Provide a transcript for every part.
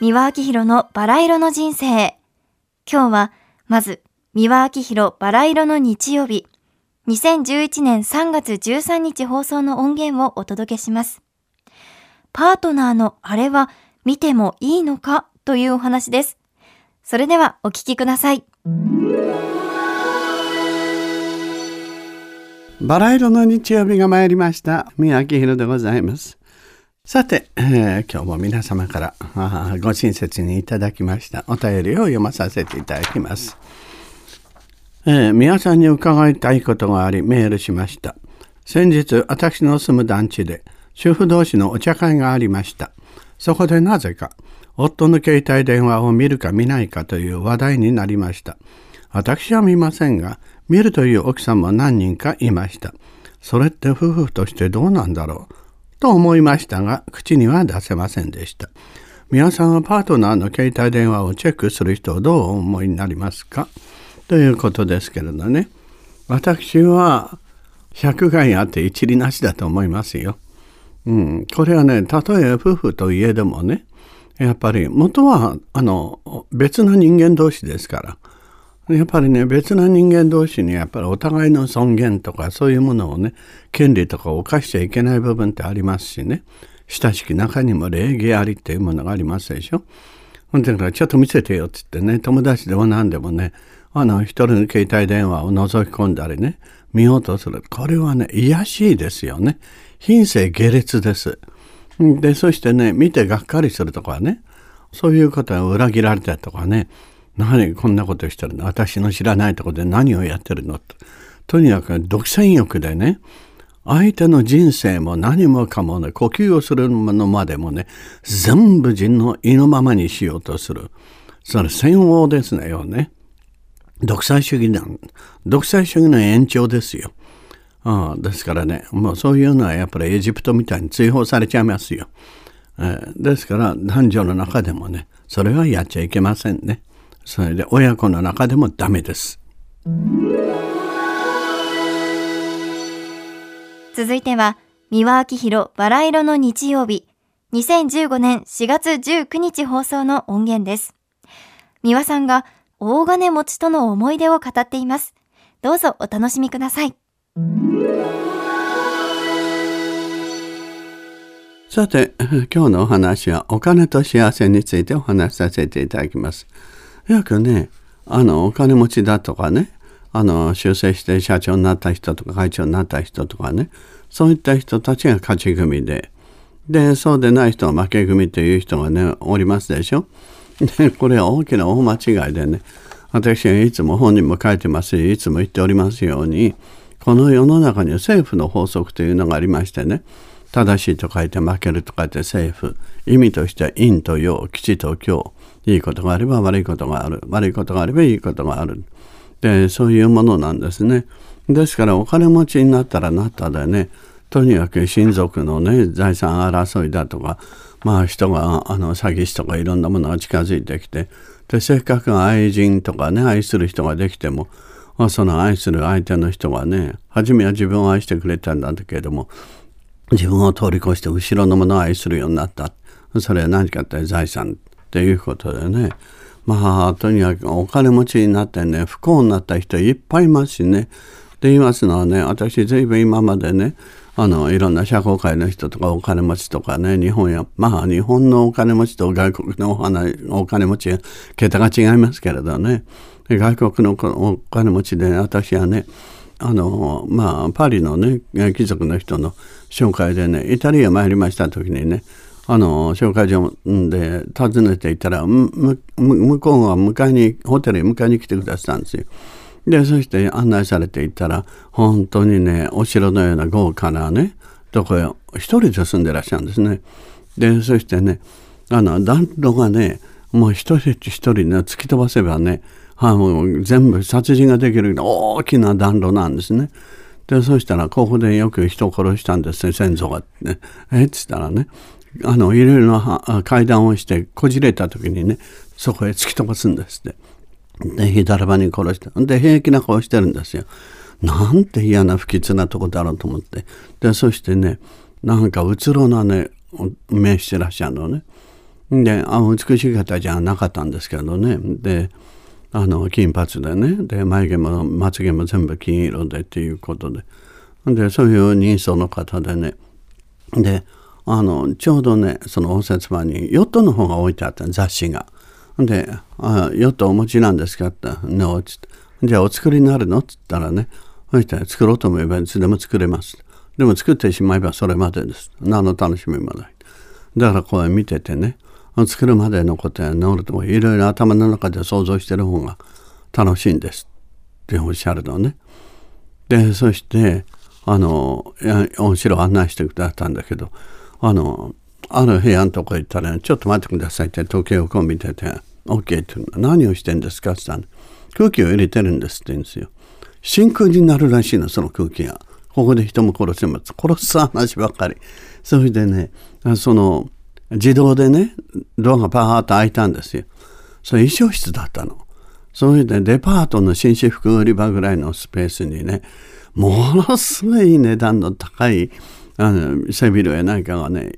三輪明宏のバラ色の人生。今日は、まず、三輪明宏バラ色の日曜日。2011年3月13日放送の音源をお届けします。パートナーのあれは見てもいいのかというお話です。それではお聞きください。バラ色の日曜日が参りました。宮城宏でございます。さて、えー、今日も皆様からご親切にいただきましたお便りを読まさせていただきます。えー、皆さんに伺いたいことがありメールしました。先日、私の住む団地で主婦同士のお茶会がありました。そこでなぜか、夫の携帯電話を見るか見ないかという話題になりました。私は見ませんが、見るという奥さんも何人かいました。それって夫婦としてどうなんだろう？と思いましたが、口には出せませんでした。皆さんはパートナーの携帯電話をチェックする人をどうお思いになりますか？ということですけれどね。私は100害あって一理なしだと思いますよ。うん、これはね、たとえ夫婦といえどもね、やっぱり元はあの別の人間同士ですからやっぱりね別な人間同士にやっぱりお互いの尊厳とかそういうものをね権利とかを犯しちゃいけない部分ってありますしね親しき中にも礼儀ありっていうものがありますでしょ。ほんでちょっと見せてよって言ってね友達でも何でもねあの一人の携帯電話を覗き込んだりね見ようとするこれはね癒しいですよね品性下劣です。で、そしてね、見てがっかりするとかね、そういうことは裏切られたとかね、何こんなことしてるの私の知らないとこで何をやってるのと。とにかく独占欲でね、相手の人生も何もかもね、呼吸をするものまでもね、全部人の意のままにしようとする。それ、洗王ですねよね。独裁主義なん、独裁主義の延長ですよ。あですからね、もうそういうのはやっぱりエジプトみたいに追放されちゃいますよ。えー、ですから男女の中でもね、それはやっちゃいけませんね。それで親子の中でもダメです。続いては、三輪明宏バラ色の日曜日、2015年4月19日放送の音源です。三輪さんが大金持ちとの思い出を語っています。どうぞお楽しみください。さて、今日のお話はお金と幸せについてお話しさせていただきます。よくね、あの、お金持ちだとかね、あの、修正して社長になった人とか会長になった人とかね、そういった人たちが勝ち組で、で、そうでない人は負け組という人がね、おりますでしょ。で、これは大きな大間違いでね、私はいつも本にも書いてますし、いつも言っておりますように、この世の中に政府の法則というのがありましてね正しいと書いて負けると書いて政府意味としては陰と陽吉と凶いいことがあれば悪いことがある。悪いことがあればいいことがある。でそういうものなんですね。ですからお金持ちになったらなったでねとにかく親族のね財産争いだとかまあ人があの詐欺師とかいろんなものが近づいてきてでせっかく愛人とかね愛する人ができても、その愛する相手の人がね初めは自分を愛してくれたんだけれども自分を通り越して後ろのものを愛するようになった。それは何かって財産。っていうことでね。まあとにかくお金持ちになってね不幸になった人いっぱいいますしね。で言いますのはね私随分今までねあのいろんな社交界の人とかお金持ちとかね日本やまあ日本のお金持ちと外国のお金持ち桁が違いますけれどね。外国のお金持ちで、私はねあのまあパリのね貴族の人の紹介でねイタリア参りました時にねあの紹介所で訪ねていたら向こうが迎えにホテルに迎えに来てくださったんですよ。でそして案内されていったら本当にねお城のような豪華なねとこへ一人で住んでらっしゃるんですね。でそしてねあの暖炉がねもう一人一人ね突き飛ばせばねはもう全部殺人ができる大きな暖炉なんですね。でそしたらここでよく人を殺したんですね先祖が、ね。え？っつったらねあのいろいろな階段をしてこじれた時にねそこへ突き飛ばすんですって。で左場に殺してで平気な顔してるんですよ。なんて嫌な不吉なとこだろうと思ってでそしてねなんかうつろなね目してらっしゃるのね。で、あ美しい方じゃなかったんですけどね。で、あの、金髪でね。で、眉毛もまつげも全部金色でっていうことで。で、そういう人相の方でね。で、あの、ちょうどね、その応接間にヨットの方が置いてあった雑誌が。で、あヨットお持ちなんですか？って、の、つって。じゃあお作りになるの？って言ったらね、そしたら作ろうと思えばいつでも作れます。でも作ってしまえばそれまでです。何の楽しみもない。だからこれ見ててね、作るまでのことや乗るといろいろ頭の中で想像してる方が楽しいんですっておっしゃるのね。で、そして、あの、お城案内してくださったんだけど、あの、ある部屋のとこ行ったら、ちょっと待ってくださいって時計をこう見てて、OK って言うの何をしてんですか？って言ったら、空気を入れてるんですって言うんですよ。真空になるらしいの、その空気が。ここで人も殺せます。殺す話ばっかり。それでね、その、自動でね、ドアがパーッと開いたんですよ。それ衣装室だったの。それでデパートの紳士服売り場ぐらいのスペースにね、ものすごい値段の高いあの背広や何かがね、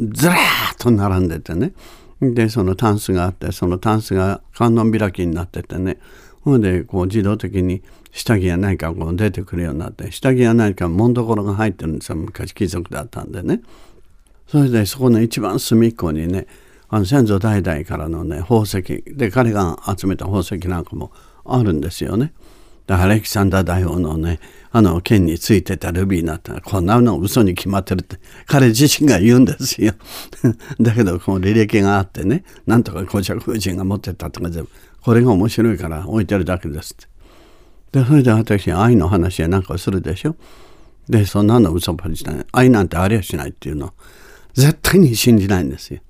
ずらーっと並んでてね。で、そのタンスがあって、そのタンスが観音開きになっててね。ほんで、こう自動的に下着や何かこう出てくるようになって、下着や何かもんどころが入ってるんですよ。昔貴族だったんでね。それでそこの一番隅っこにね、あの先祖代々からのね、宝石。で、彼が集めた宝石なんかもあるんですよね。アレキサンダー大王のね、あの、剣についてたルビーになったら、こんなの嘘に決まってるって、彼自身が言うんですよ。だけど、この履歴があってね、なんとか公爵夫人が持ってたとか全部、これが面白いから置いてるだけですって。で、それで私、愛の話やなんかするでしょ。で、そんなの嘘っぱりしたい。愛なんてありゃしないっていうの。絶対に信じないんですよ。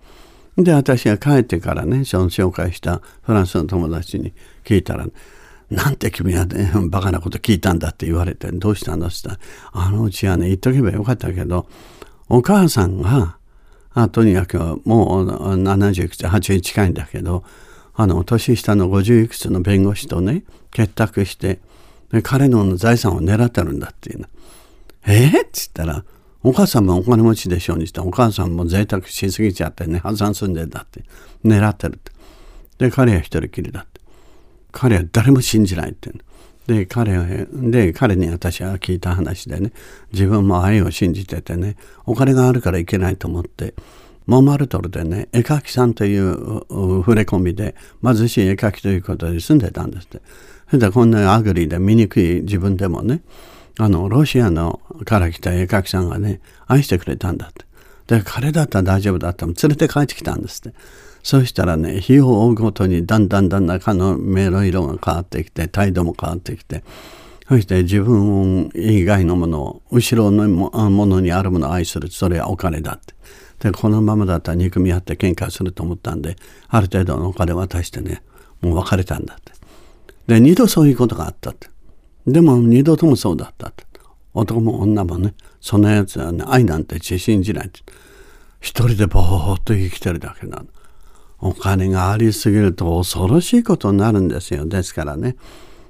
で、私が帰ってからね、その紹介したフランスの友達に聞いたら、ねなんて君はね、バカなこと聞いたんだって言われて、どうしたの？って言ったら、あのうちはね、言っとけばよかったけど、お母さんが、あとにかくもう70いくつ、80近いんだけど、あの、年下の50いくつの弁護士とね、結託して、で彼の財産を狙ってるんだっていうの。え？ー、って言ったら、お母さんもお金持ちでしょうにして、お母さんも贅沢しすぎちゃってね、破産すんでんだって、狙ってるって。で、彼は一人きりだって。彼は誰も信じないってで、彼、で、彼に私は聞いた話でね、自分も愛を信じててね、お金があるからいけないと思って、モンマルトルでね、絵描きさんという触れ込みで、貧しい絵描きということで住んでたんですって。それでこんな ugly で醜い自分でもね、あの、ロシアのから来た絵描きさんがね、愛してくれたんだって。で、彼だったら大丈夫だったら連れて帰ってきたんですって。そしたらね、日を追うごとにだんだんだんだん彼の目の色が変わってきて、態度も変わってきて、そして自分以外のものを、後ろのものにあるものを愛する、それはお金だって。で、このままだったら憎み合って喧嘩すると思ったんで、ある程度のお金渡してね、もう別れたんだって。で、二度そういうことがあったって。でも二度ともそうだったって。男も女もね、そんなやつはね、愛なんて自信じないって。一人でぼーっと生きてるだけなの。お金がありすぎると恐ろしいことになるんですよ。ですからね、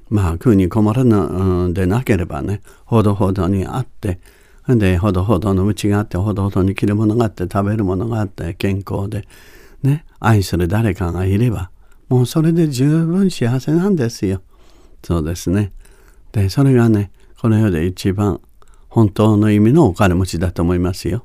まあ、食うに困るのでなければね、ほどほどにあって、で、ほどほどの家があって、ほどほどに着るものがあって、食べるものがあって、健康で、ね、愛する誰かがいれば、もうそれで十分幸せなんですよ。そうですね。で、それがね、この世で一番本当の意味のお金持ちだと思いますよ。